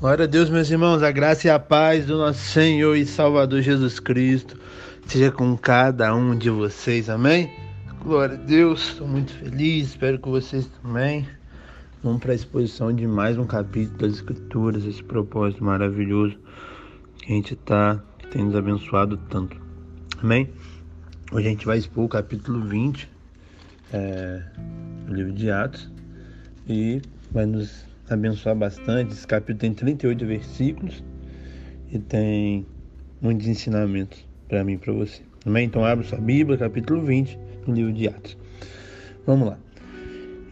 Glória a Deus, meus irmãos, a graça e a paz do nosso Senhor e Salvador Jesus Cristo seja com cada um de vocês, amém? Glória a Deus, estou muito feliz, espero que vocês também. Vamos para a exposição de mais um capítulo das Escrituras, esse propósito maravilhoso que a gente está, que tem nos abençoado tanto, amém? Hoje a gente vai expor o capítulo 20 é, do livro de Atos e vai nos abençoar bastante. Esse capítulo tem 38 versículos e tem muitos ensinamentos para mim e para você. Amém? Então abre sua Bíblia, capítulo 20, no livro de Atos. Vamos lá.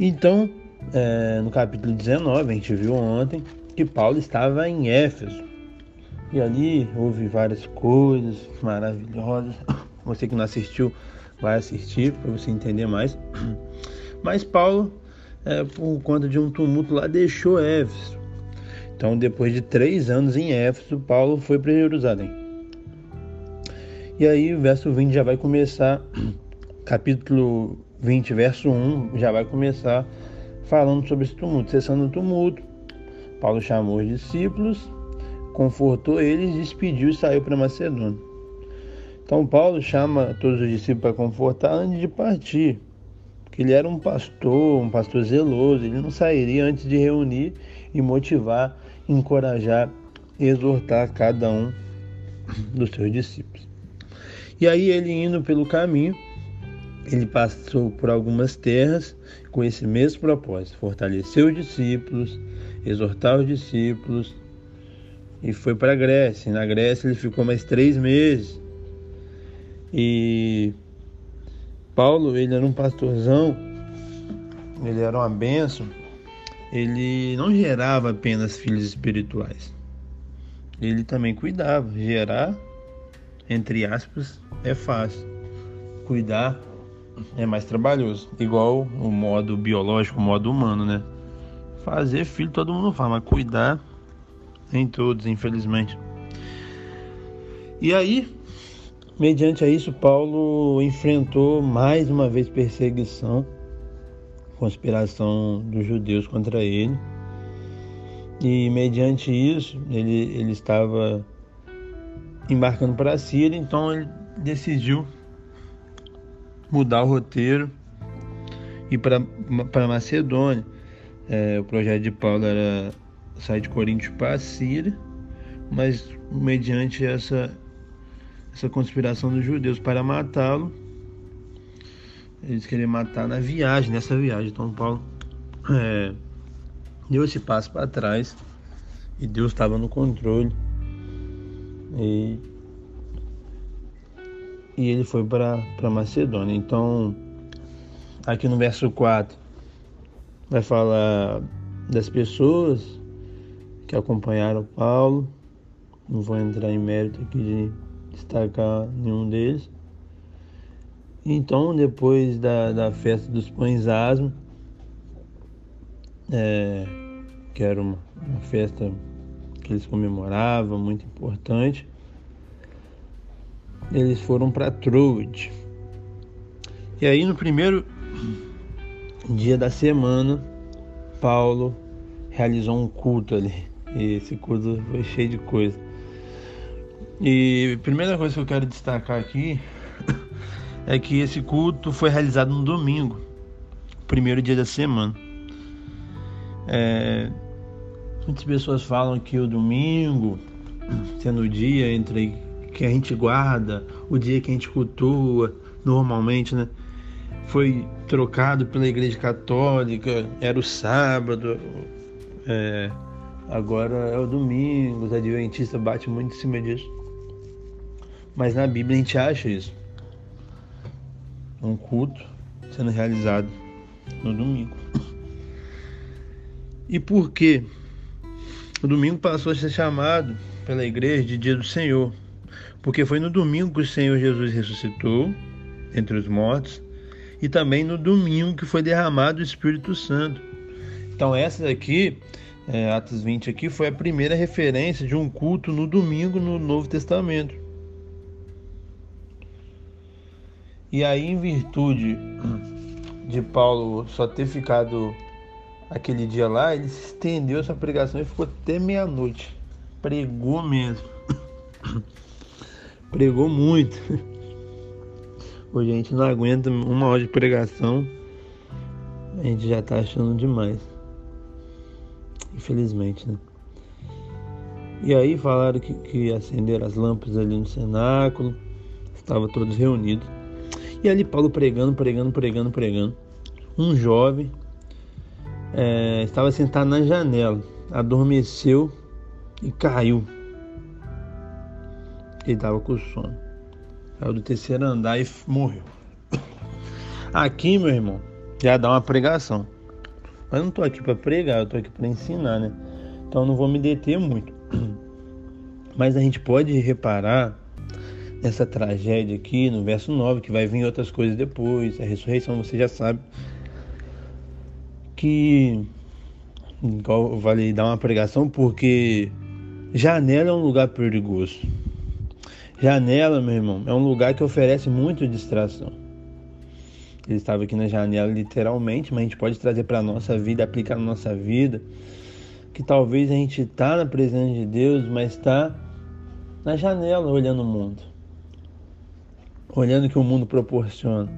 Então, é, no capítulo 19, a gente viu ontem que Paulo estava em Éfeso. E ali houve várias coisas maravilhosas. Você que não assistiu, vai assistir para você entender mais. Mas Paulo é, por conta de um tumulto lá, deixou Éfeso. Então, depois de três anos em Éfeso, Paulo foi para Jerusalém. E aí, o verso 20 já vai começar, capítulo 20, verso 1, já vai começar falando sobre esse tumulto, cessando o tumulto. Paulo chamou os discípulos, confortou eles, despediu e saiu para Macedônia. Então, Paulo chama todos os discípulos para confortar antes de partir que ele era um pastor, um pastor zeloso, ele não sairia antes de reunir e motivar, encorajar, exortar cada um dos seus discípulos. E aí ele indo pelo caminho, ele passou por algumas terras com esse mesmo propósito, fortalecer os discípulos, exortar os discípulos, e foi para a Grécia. Na Grécia ele ficou mais três meses. E Paulo, ele era um pastorzão, ele era uma benção, ele não gerava apenas filhos espirituais. Ele também cuidava. Gerar, entre aspas, é fácil. Cuidar é mais trabalhoso. Igual o modo biológico, o modo humano, né? Fazer filho todo mundo faz, mas cuidar em todos, infelizmente. E aí, Mediante a isso, Paulo enfrentou mais uma vez perseguição, conspiração dos judeus contra ele. E mediante isso, ele, ele estava embarcando para a Síria, então ele decidiu mudar o roteiro e para Macedônia. É, o projeto de Paulo era sair de Corinto para a Síria, mas mediante essa essa conspiração dos judeus para matá-lo. Eles queriam matar na viagem, nessa viagem. Então Paulo é, deu esse passo para trás e Deus estava no controle. E, e ele foi para Macedônia. Então, aqui no verso 4, vai falar das pessoas que acompanharam Paulo. Não vou entrar em mérito aqui de destacar nenhum deles. Então, depois da, da festa dos pães asmos, é, que era uma, uma festa que eles comemoravam, muito importante, eles foram para Troade. E aí, no primeiro dia da semana, Paulo realizou um culto ali. E esse culto foi cheio de coisa. E a primeira coisa que eu quero destacar aqui é que esse culto foi realizado no domingo, primeiro dia da semana. É, muitas pessoas falam que o domingo, sendo o dia entre que a gente guarda, o dia que a gente cultua normalmente, né? Foi trocado pela Igreja Católica, era o sábado, é, agora é o domingo, os adventistas batem muito em cima disso. Mas na Bíblia a gente acha isso. Um culto sendo realizado no domingo. E por que o domingo passou a ser chamado pela igreja de dia do Senhor? Porque foi no domingo que o Senhor Jesus ressuscitou entre os mortos e também no domingo que foi derramado o Espírito Santo. Então essa daqui, é, Atos 20 aqui, foi a primeira referência de um culto no domingo no Novo Testamento. E aí, em virtude de Paulo só ter ficado aquele dia lá, ele estendeu essa pregação e ficou até meia-noite. Pregou mesmo. Pregou muito. Hoje a gente não aguenta uma hora de pregação. A gente já tá achando demais. Infelizmente, né? E aí falaram que, que acenderam as lâmpadas ali no cenáculo. Estavam todos reunidos. E ali Paulo pregando, pregando, pregando, pregando. Um jovem é, estava sentado na janela, adormeceu e caiu. Ele estava com sono. Caiu do terceiro andar e morreu. Aqui, meu irmão, já dá uma pregação. Mas não estou aqui para pregar, eu estou aqui para ensinar, né? Então não vou me deter muito. Mas a gente pode reparar nessa tragédia aqui no verso 9, que vai vir outras coisas depois, a ressurreição você já sabe. Que igual vale dar uma pregação porque janela é um lugar perigoso. Janela, meu irmão, é um lugar que oferece muito distração. Ele estava aqui na janela literalmente, mas a gente pode trazer para a nossa vida, aplicar na nossa vida, que talvez a gente está na presença de Deus, mas está na janela olhando o mundo, olhando o que o mundo proporciona,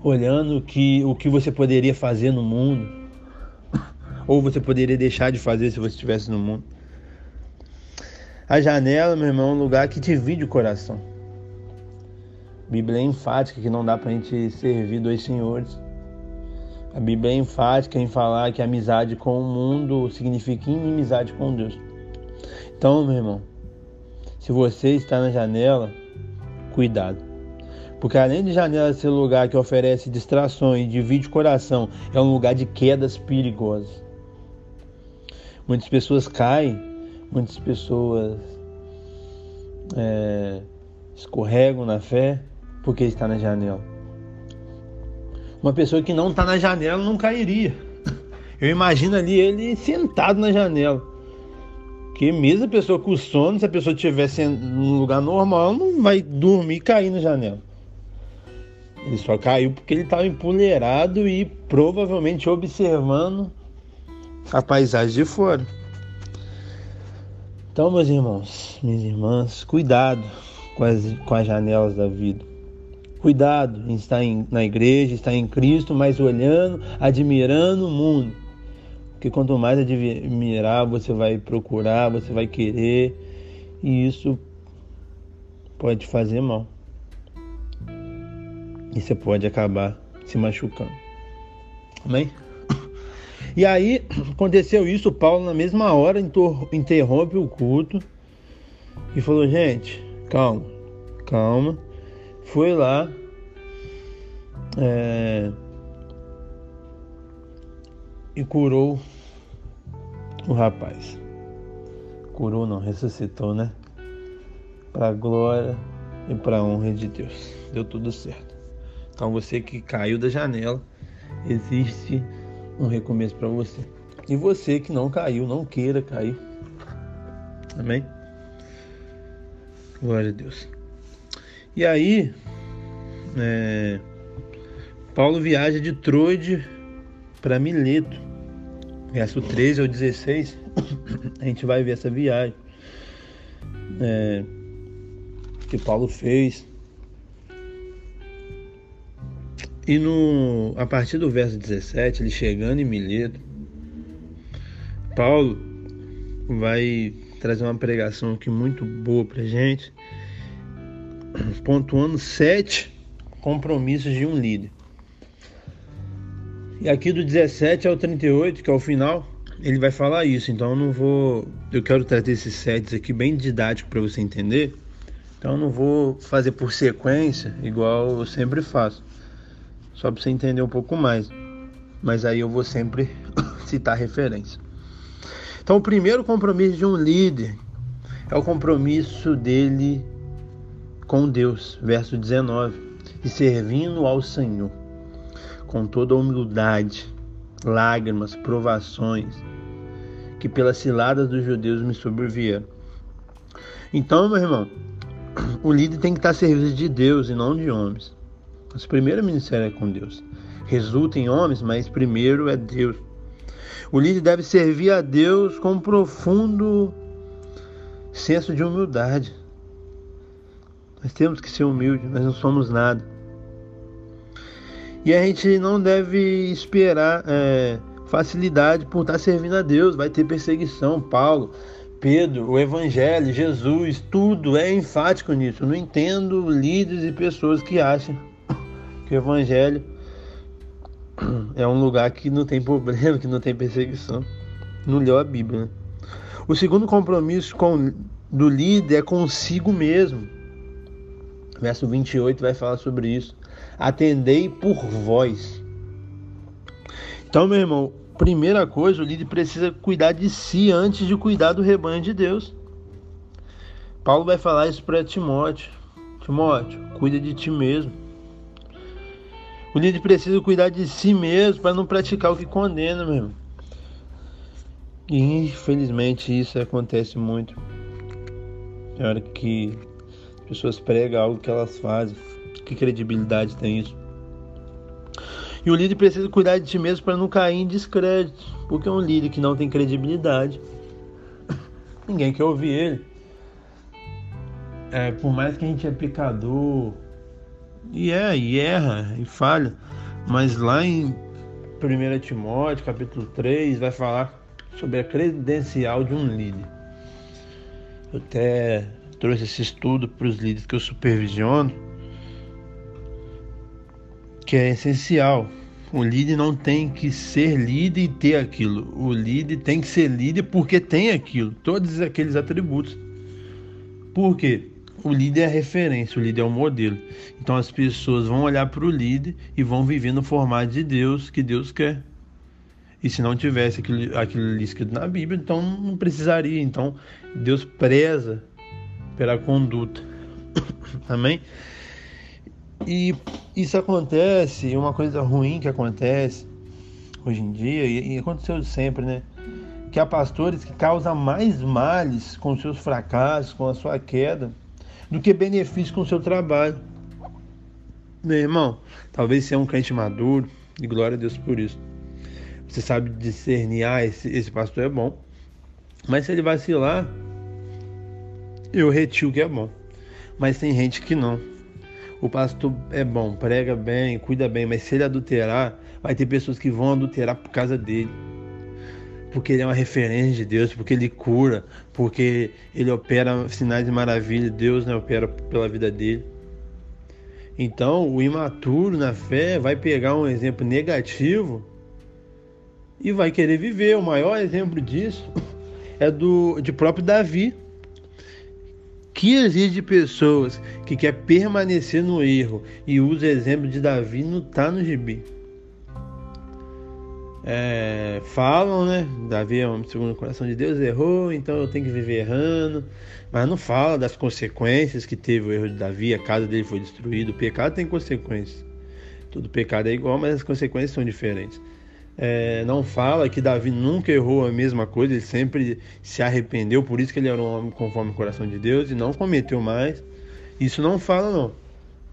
olhando que, o que você poderia fazer no mundo, ou você poderia deixar de fazer se você estivesse no mundo. A janela, meu irmão, é um lugar que divide o coração. A Bíblia é enfática que não dá para a gente servir dois senhores. A Bíblia é enfática em falar que amizade com o mundo significa inimizade com Deus. Então, meu irmão, se você está na janela, cuidado. Porque além de janela ser um lugar que oferece distrações, divide o coração, é um lugar de quedas perigosas. Muitas pessoas caem Muitas pessoas é, escorregam na fé porque está na janela. Uma pessoa que não está na janela não cairia. Eu imagino ali ele sentado na janela. Que mesmo a pessoa com sono, se a pessoa estivesse num lugar normal, não vai dormir e cair na janela. Ele só caiu porque ele estava empoleirado e provavelmente observando a paisagem de fora. Então, meus irmãos, minhas irmãs, cuidado com as, com as janelas da vida. Cuidado em estar em, na igreja, estar em Cristo, mas olhando, admirando o mundo. Porque quanto mais admirar, você vai procurar, você vai querer, e isso pode fazer mal. E você pode acabar se machucando. Amém? E aí aconteceu isso, Paulo na mesma hora interrompe o culto e falou, gente, calma, calma. Foi lá. É, e curou o rapaz. Curou não, ressuscitou, né? Para glória e para honra de Deus. Deu tudo certo. Então você que caiu da janela, existe um recomeço para você. E você que não caiu, não queira cair. Amém? Glória a Deus. E aí, é, Paulo viaja de Troide para Mileto. Verso 13 ao 16, a gente vai ver essa viagem é, que Paulo fez. E no, a partir do verso 17, ele chegando em Mileto, Paulo vai trazer uma pregação aqui muito boa pra gente, pontuando sete compromissos de um líder. E aqui do 17 ao 38, que é o final, ele vai falar isso. Então eu não vou. Eu quero trazer esses sets aqui bem didático para você entender. Então eu não vou fazer por sequência, igual eu sempre faço só para você entender um pouco mais. Mas aí eu vou sempre citar referência. Então, o primeiro compromisso de um líder é o compromisso dele com Deus, verso 19, e servindo ao Senhor com toda a humildade, lágrimas, provações que pelas ciladas dos judeus me sobrevieram. Então, meu irmão, o líder tem que estar a serviço de Deus e não de homens. Nosso primeiro ministério é com Deus. Resulta em homens, mas primeiro é Deus. O líder deve servir a Deus com um profundo senso de humildade. Nós temos que ser humildes, nós não somos nada. E a gente não deve esperar é, facilidade por estar servindo a Deus. Vai ter perseguição. Paulo, Pedro, o Evangelho, Jesus, tudo é enfático nisso. Eu não entendo líderes e pessoas que acham que o Evangelho é um lugar que não tem problema, que não tem perseguição. Não leu a Bíblia. Né? O segundo compromisso com, do líder é consigo mesmo. Verso 28 vai falar sobre isso. Atendei por vós. Então, meu irmão, primeira coisa, o líder precisa cuidar de si antes de cuidar do rebanho de Deus. Paulo vai falar isso para Timóteo. Timóteo, cuida de ti mesmo. O líder precisa cuidar de si mesmo para não praticar o que condena, meu irmão. E infelizmente isso acontece muito. Na hora que as pessoas pregam algo que elas fazem, que credibilidade tem isso? E o líder precisa cuidar de si mesmo para não cair em descrédito, porque um líder que não tem credibilidade, ninguém quer ouvir ele. É, por mais que a gente é pecador, e é, e erra, e falha, mas lá em 1 Timóteo, capítulo 3, vai falar sobre a credencial de um líder. Eu até trouxe esse estudo para os líderes que eu supervisiono, que é essencial. O líder não tem que ser líder e ter aquilo. O líder tem que ser líder porque tem aquilo, todos aqueles atributos. Por quê? O líder é a referência, o líder é o modelo. Então as pessoas vão olhar para o líder e vão viver no formato de Deus que Deus quer. E se não tivesse aquilo, aquilo escrito na Bíblia, então não precisaria. Então Deus preza pela conduta. Amém? E isso acontece, uma coisa ruim que acontece hoje em dia, e, aconteceu sempre, né? Que há pastores que causam mais males com seus fracassos, com a sua queda, do que benefícios com o seu trabalho. Meu irmão, talvez você é um crente maduro, e glória a Deus por isso. Você sabe discernir, ah, esse, esse pastor é bom. Mas se ele vacilar, eu retiro que é bom. Mas tem gente que não o pastor é bom, prega bem, cuida bem, mas se ele adulterar, vai ter pessoas que vão adulterar por causa dele. Porque ele é uma referência de Deus, porque ele cura, porque ele opera sinais de maravilha, Deus né, opera pela vida dele. Então, o imaturo na fé vai pegar um exemplo negativo e vai querer viver. O maior exemplo disso é do de próprio Davi que exige de pessoas que quer permanecer no erro e usa o exemplo de Davi não está no gibi. É, falam, né? Davi é um segundo o coração de Deus, errou, então eu tenho que viver errando. Mas não fala das consequências que teve o erro de Davi, a casa dele foi destruída. O pecado tem consequências. Todo pecado é igual, mas as consequências são diferentes é, não fala que Davi nunca errou a mesma coisa, ele sempre se arrependeu, por isso que ele era um homem conforme o coração de Deus e não cometeu mais. Isso não fala, não.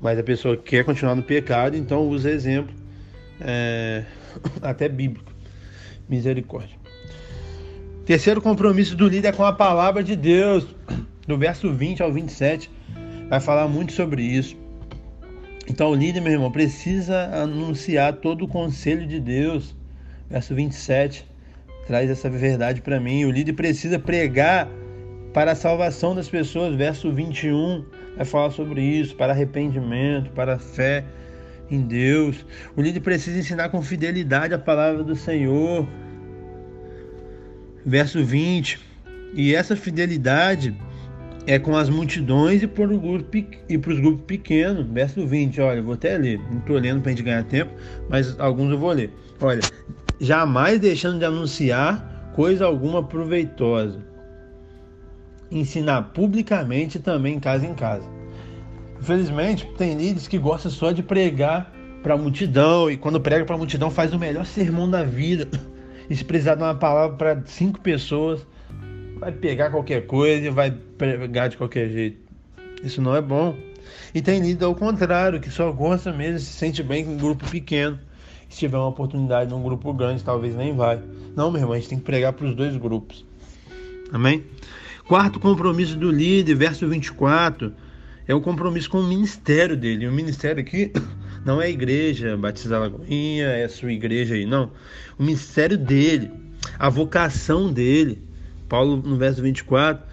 Mas a pessoa quer continuar no pecado, então usa exemplo, é, até bíblico. Misericórdia. Terceiro compromisso do líder é com a palavra de Deus, do verso 20 ao 27, vai falar muito sobre isso. Então o líder, meu irmão, precisa anunciar todo o conselho de Deus verso 27, traz essa verdade para mim. O líder precisa pregar para a salvação das pessoas. Verso 21 vai falar sobre isso, para arrependimento, para fé em Deus. O líder precisa ensinar com fidelidade a palavra do Senhor. Verso 20. E essa fidelidade é com as multidões e para os grupos, pequenos. Verso 20, olha, vou até ler. Não estou lendo para a gente ganhar tempo, mas alguns eu vou ler. Olha, jamais deixando de anunciar coisa alguma proveitosa. Ensinar publicamente também casa em casa. Infelizmente, tem líderes que gostam só de pregar para a multidão e quando prega para a multidão faz o melhor sermão da vida. E se precisar de uma palavra para cinco pessoas, vai pegar qualquer coisa e vai pregar de qualquer jeito. Isso não é bom. E tem líder ao contrário, que só gosta mesmo, se sente bem com um grupo pequeno Se tiver uma oportunidade num grupo grande, talvez nem vai. Não, meu irmão, a gente tem que pregar para os dois grupos. Amém? Quarto compromisso do líder, verso 24, é o compromisso com o ministério dele. O ministério aqui não é a igreja Batista Lagoinha, é a sua igreja aí, não. O ministério dele, a vocação dele. Paulo, no verso 24,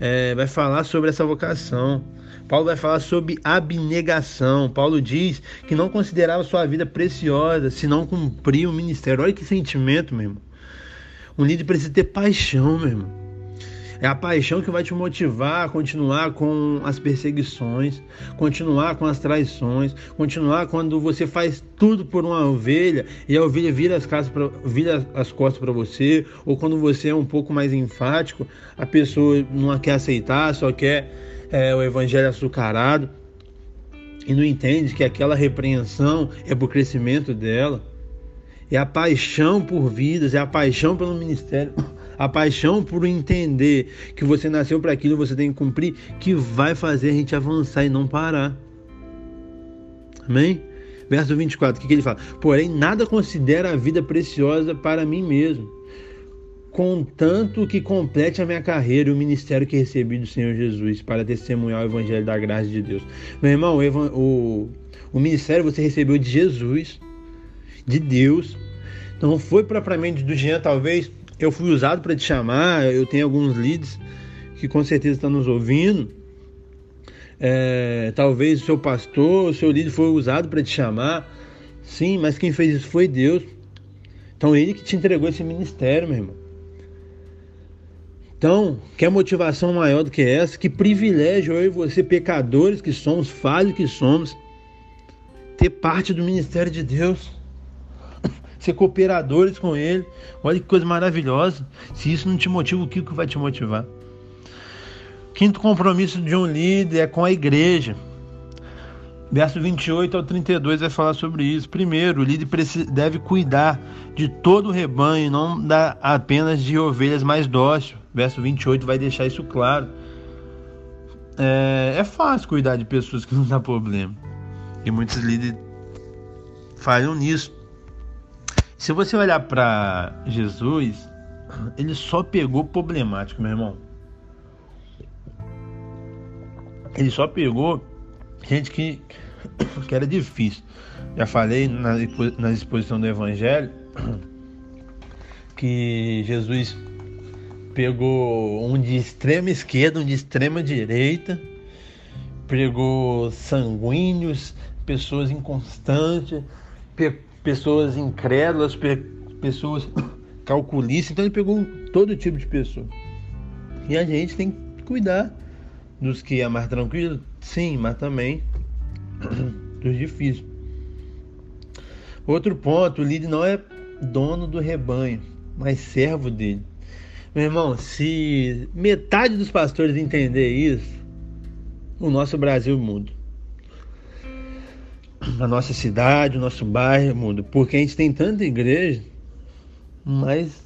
é, vai falar sobre essa vocação. Paulo vai falar sobre abnegação. Paulo diz que não considerava sua vida preciosa se não cumprir o ministério. Olha que sentimento, meu irmão. Um líder precisa ter paixão, meu irmão. É a paixão que vai te motivar a continuar com as perseguições, continuar com as traições, continuar quando você faz tudo por uma ovelha e a ovelha vira as, pra, vira as costas para você, ou quando você é um pouco mais enfático, a pessoa não quer aceitar, só quer é, o evangelho açucarado e não entende que aquela repreensão é para o crescimento dela. É a paixão por vidas, é a paixão pelo ministério a paixão por entender que você nasceu para aquilo, você tem que cumprir, que vai fazer a gente avançar e não parar. Amém? Verso 24, o que, que ele fala? Porém, nada considera a vida preciosa para mim mesmo, contanto que complete a minha carreira e o ministério que recebi do Senhor Jesus para testemunhar o evangelho da graça de Deus. Meu irmão, o, o, ministério você recebeu de Jesus, de Deus. Não foi propriamente do Jean, talvez, eu fui usado para te chamar, eu tenho alguns leads que com certeza estão nos ouvindo. É, talvez o seu pastor, o seu líder foi usado para te chamar. Sim, mas quem fez isso foi Deus. Então ele que te entregou esse ministério, meu irmão. Então, quer motivação maior do que essa? Que privilégio eu e você, pecadores que somos, falhos que somos, ter parte do ministério de Deus ser cooperadores com ele. Olha que coisa maravilhosa. Se isso não te motiva, o que vai te motivar? Quinto compromisso de um líder é com a igreja. Verso 28 ao 32 vai falar sobre isso. Primeiro, o líder deve cuidar de todo o rebanho, não apenas de ovelhas mais dóceis. Verso 28 vai deixar isso claro. É, é fácil cuidar de pessoas que não dá problema. E muitos líderes falham nisso. Se você olhar para Jesus, ele só pegou problemático, meu irmão. Ele só pegou gente que, que era difícil. Já falei na, na exposição do Evangelho que Jesus pegou um de extrema esquerda, um de extrema direita, pegou sanguíneos, pessoas inconstantes, pessoas incrédulas, pessoas calculistas. Então ele pegou todo tipo de pessoa. E a gente tem que cuidar dos que é mais tranquilo, sim, mas também dos difíceis. Outro ponto, o líder não é dono do rebanho, mas servo dele. Meu irmão, se metade dos pastores entender isso, o nosso Brasil muda a nossa cidade, o nosso bairro muda. Porque a gente tem tanta igreja, mas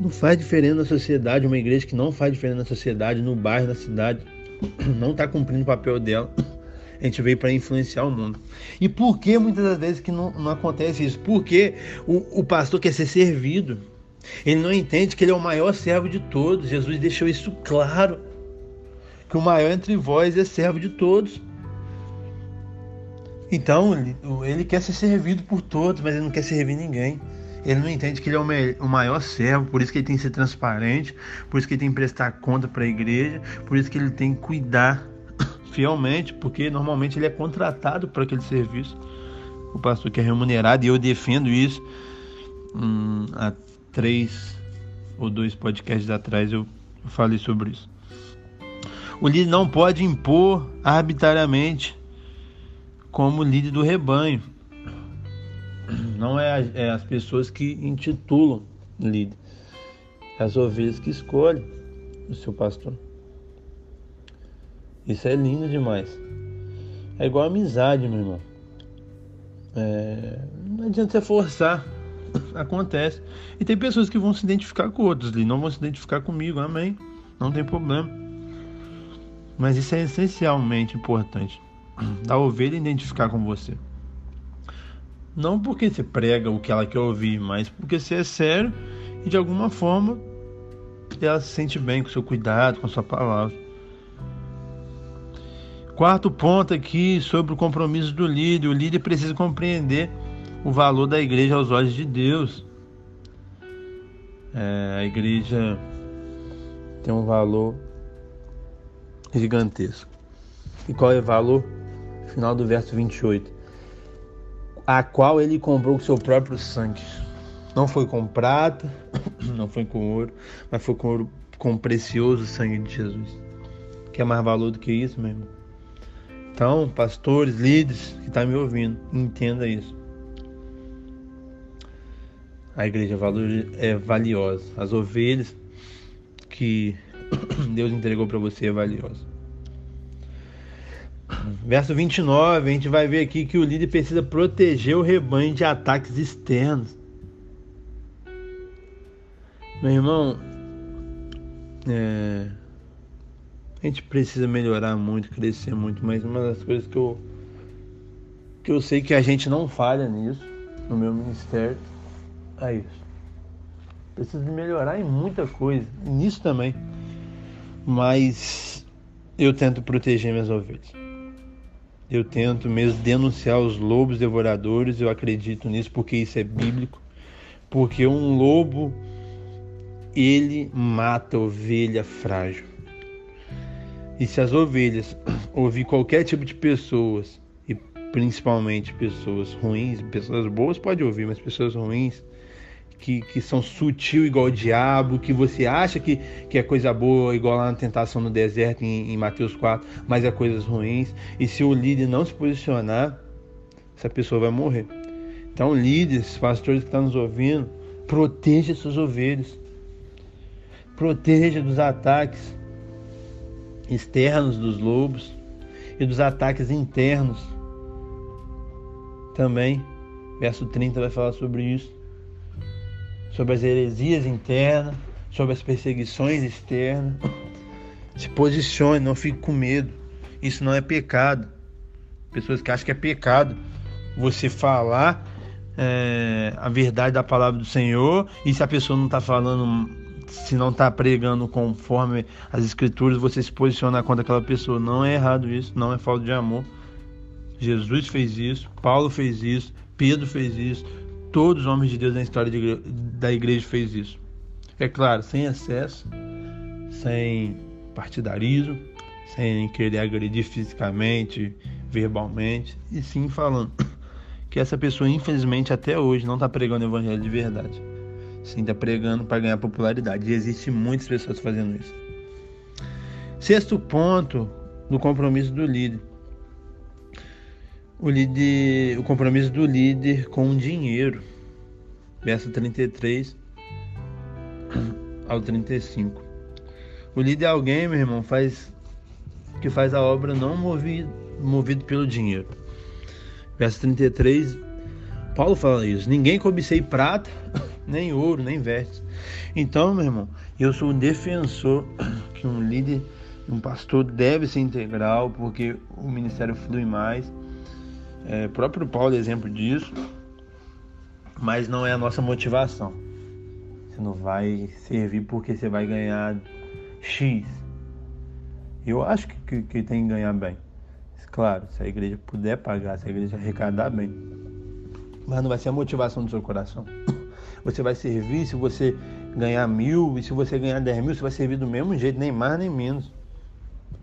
não faz diferença na sociedade. Uma igreja que não faz diferença na sociedade, no bairro, na cidade, não está cumprindo o papel dela. A gente veio para influenciar o mundo. E por que muitas das vezes que não, não acontece isso? Porque o, o pastor quer ser servido. Ele não entende que ele é o maior servo de todos. Jesus deixou isso claro. Que o maior entre vós é servo de todos. Então, ele quer ser servido por todos, mas ele não quer servir ninguém. Ele não entende que ele é o maior servo, por isso que ele tem que ser transparente, por isso que ele tem que prestar conta para a igreja, por isso que ele tem que cuidar fielmente, porque normalmente ele é contratado para aquele serviço. O pastor que é remunerado, e eu defendo isso. Hum, há três ou dois podcasts atrás eu falei sobre isso. O líder não pode impor arbitrariamente como líder do rebanho. Não é, é as pessoas que intitulam líder, é as ovelhas que escolhem o seu pastor. Isso é lindo demais. É igual amizade, meu irmão. É... não adianta você forçar. Acontece. E tem pessoas que vão se identificar com outros, não vão se identificar comigo. Amém. Não tem problema. Mas isso é essencialmente importante da ovelha identificar com você. Não porque você prega o que ela quer ouvir, mas porque você é sério e de alguma forma ela se sente bem com seu cuidado, com sua palavra. Quarto ponto aqui sobre o compromisso do líder. O líder precisa compreender o valor da igreja aos olhos de Deus. É, a igreja tem um valor gigantesco. E qual é o valor? Final do verso 28. A qual ele comprou com seu próprio sangue. Não foi com prata, não foi com ouro, mas foi com, ouro, com o precioso sangue de Jesus. Que é mais valor do que isso, meu irmão? Então, pastores, líderes que estão tá me ouvindo, entenda isso. A igreja é valiosa. As ovelhas que Deus entregou para você é valiosa. Verso 29, a gente vai ver aqui que o líder precisa proteger o rebanho de ataques externos. Meu irmão, é, a gente precisa melhorar muito, crescer muito, mas uma das coisas que eu, que eu sei que a gente não falha nisso, no meu ministério, é isso. Preciso melhorar em muita coisa, nisso também. Mas eu tento proteger minhas ovelhas. Eu tento mesmo denunciar os lobos devoradores, eu acredito nisso porque isso é bíblico. Porque um lobo ele mata ovelha frágil. E se as ovelhas ouvir qualquer tipo de pessoas, e principalmente pessoas ruins, pessoas boas pode ouvir, mas pessoas ruins, que, que são sutil igual o diabo, que você acha que, que é coisa boa, igual lá na tentação no deserto em, em Mateus 4, mas é coisas ruins. E se o líder não se posicionar, essa pessoa vai morrer. Então, líderes, pastores que estão nos ouvindo, proteja suas ovelhas proteja dos ataques externos dos lobos e dos ataques internos. Também, verso 30 vai falar sobre isso. Sobre as heresias internas, sobre as perseguições externas. Se posicione, não fique com medo. Isso não é pecado. Pessoas que acham que é pecado você falar é, a verdade da palavra do Senhor e se a pessoa não está falando se não está pregando conforme as escrituras, você se posiciona contra aquela pessoa. Não é errado isso, não é falta de amor. Jesus fez isso, Paulo fez isso, Pedro fez isso, todos os homens de Deus na história de da igreja fez isso. É claro, sem excesso, sem partidarismo, sem querer agredir fisicamente, verbalmente, e sim falando que essa pessoa, infelizmente, até hoje não está pregando o evangelho de verdade. Sim, está pregando para ganhar popularidade. E existe muitas pessoas fazendo isso. Sexto ponto do compromisso do líder. O, líder, o compromisso do líder com o dinheiro. Verso 33 ao 35. O líder é alguém, meu irmão, faz que faz a obra não movido, movido pelo dinheiro. Verso 33, Paulo fala isso: Ninguém cobicei prata nem ouro, nem vestes. Então, meu irmão, eu sou um defensor que um líder, um pastor deve ser integral, porque o ministério flui mais. É, próprio Paulo é exemplo disso, mas não é a nossa motivação. Você não vai servir porque você vai ganhar X. Eu acho que, que, que tem que ganhar bem. Claro, se a igreja puder pagar, se a igreja arrecadar bem. Mas não vai ser a motivação do seu coração. Você vai servir se você ganhar mil e se você ganhar dez mil, você vai servir do mesmo jeito, nem mais nem menos.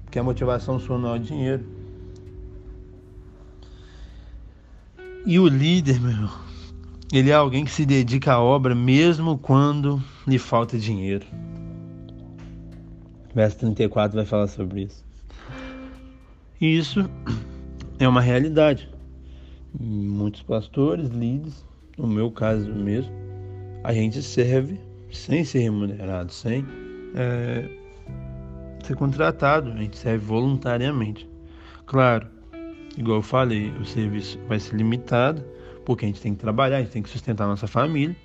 Porque a motivação sua não é o dinheiro. E o líder, meu irmão, ele é alguém que se dedica à obra mesmo quando lhe falta dinheiro. Verso 34 vai falar sobre isso. E isso é uma realidade. Muitos pastores, líderes, no meu caso mesmo, a gente serve sem ser remunerado, sem é, ser contratado, a gente serve voluntariamente. Claro, igual eu falei, o serviço vai ser limitado, porque a gente tem que trabalhar, a gente tem que sustentar a nossa família,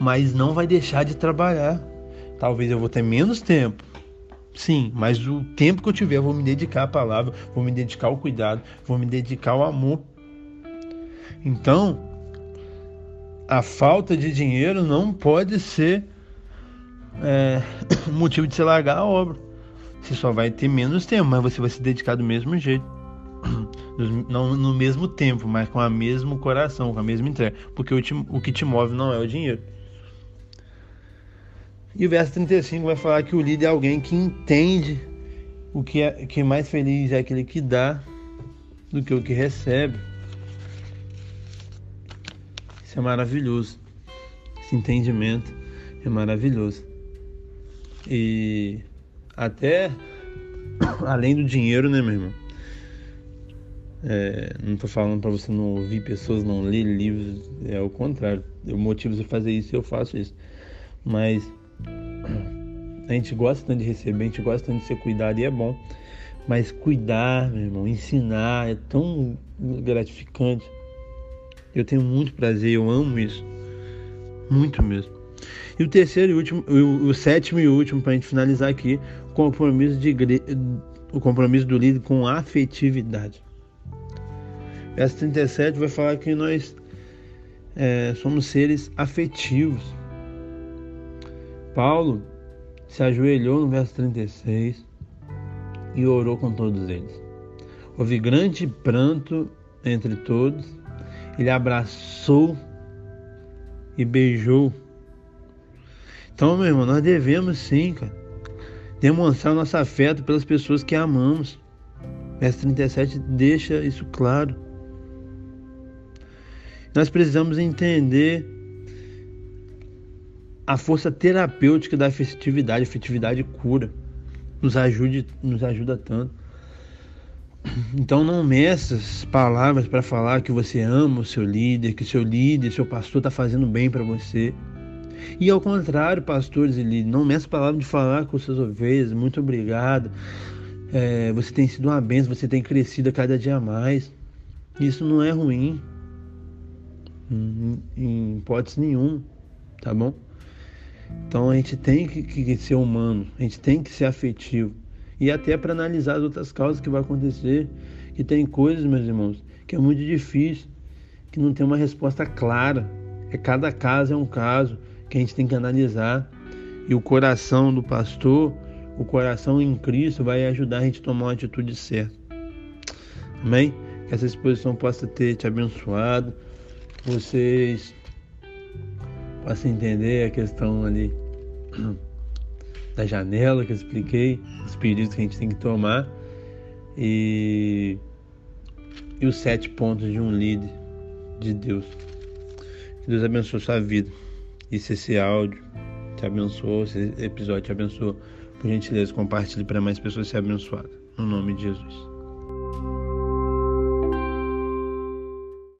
mas não vai deixar de trabalhar. Talvez eu vou ter menos tempo, sim, mas o tempo que eu tiver eu vou me dedicar à palavra, vou me dedicar ao cuidado, vou me dedicar ao amor. Então, a falta de dinheiro não pode ser é, motivo de você largar a obra. Você só vai ter menos tempo, mas você vai se dedicar do mesmo jeito. Não no mesmo tempo, mas com o mesmo coração, com a mesma entrega. Porque o, te, o que te move não é o dinheiro. E o verso 35 vai falar que o líder é alguém que entende o que é que mais feliz é aquele que dá do que o que recebe. Isso é maravilhoso. Esse entendimento é maravilhoso. E até além do dinheiro, né, meu irmão? É, não estou falando para você não ouvir pessoas, não ler livros, é o contrário. Eu motivo de fazer isso eu faço isso. Mas a gente gosta tanto de receber, a gente gosta tanto de ser cuidado e é bom. Mas cuidar, meu irmão, ensinar é tão gratificante. Eu tenho muito prazer, eu amo isso. Muito mesmo. E o terceiro e último, o, o sétimo e último, para a gente finalizar aqui, o compromisso, de, o compromisso do líder com afetividade. Verso 37 vai falar que nós é, somos seres afetivos. Paulo se ajoelhou no verso 36 e orou com todos eles. Houve grande pranto entre todos. Ele abraçou e beijou. Então, meu irmão, nós devemos sim, cara, demonstrar nosso afeto pelas pessoas que amamos. Verso 37 deixa isso claro. Nós precisamos entender a força terapêutica da afetividade. A afetividade cura, nos, ajude, nos ajuda tanto. Então não meça as palavras para falar que você ama o seu líder, que seu líder, seu pastor está fazendo bem para você. E ao contrário, pastores e líderes, não meça a palavra de falar com suas ovelhas, muito obrigado. É, você tem sido uma bênção, você tem crescido a cada dia mais. Isso não é ruim, em, hipótese nenhuma, tá bom? Então a gente tem que, que ser humano, a gente tem que ser afetivo. E até para analisar as outras causas que vai acontecer. Que tem coisas, meus irmãos, que é muito difícil, que não tem uma resposta clara. É cada caso é um caso que a gente tem que analisar. E o coração do pastor, o coração em Cristo, vai ajudar a gente a tomar uma atitude certa. Amém? Que essa exposição possa ter te abençoado. Vocês possam entender a questão ali da janela que eu expliquei, os perigos que a gente tem que tomar e, e os sete pontos de um líder de Deus. Que Deus abençoe sua vida. E se esse áudio te abençoou, esse episódio te abençoou, por gentileza, compartilhe para mais pessoas ser abençoadas. No nome de Jesus.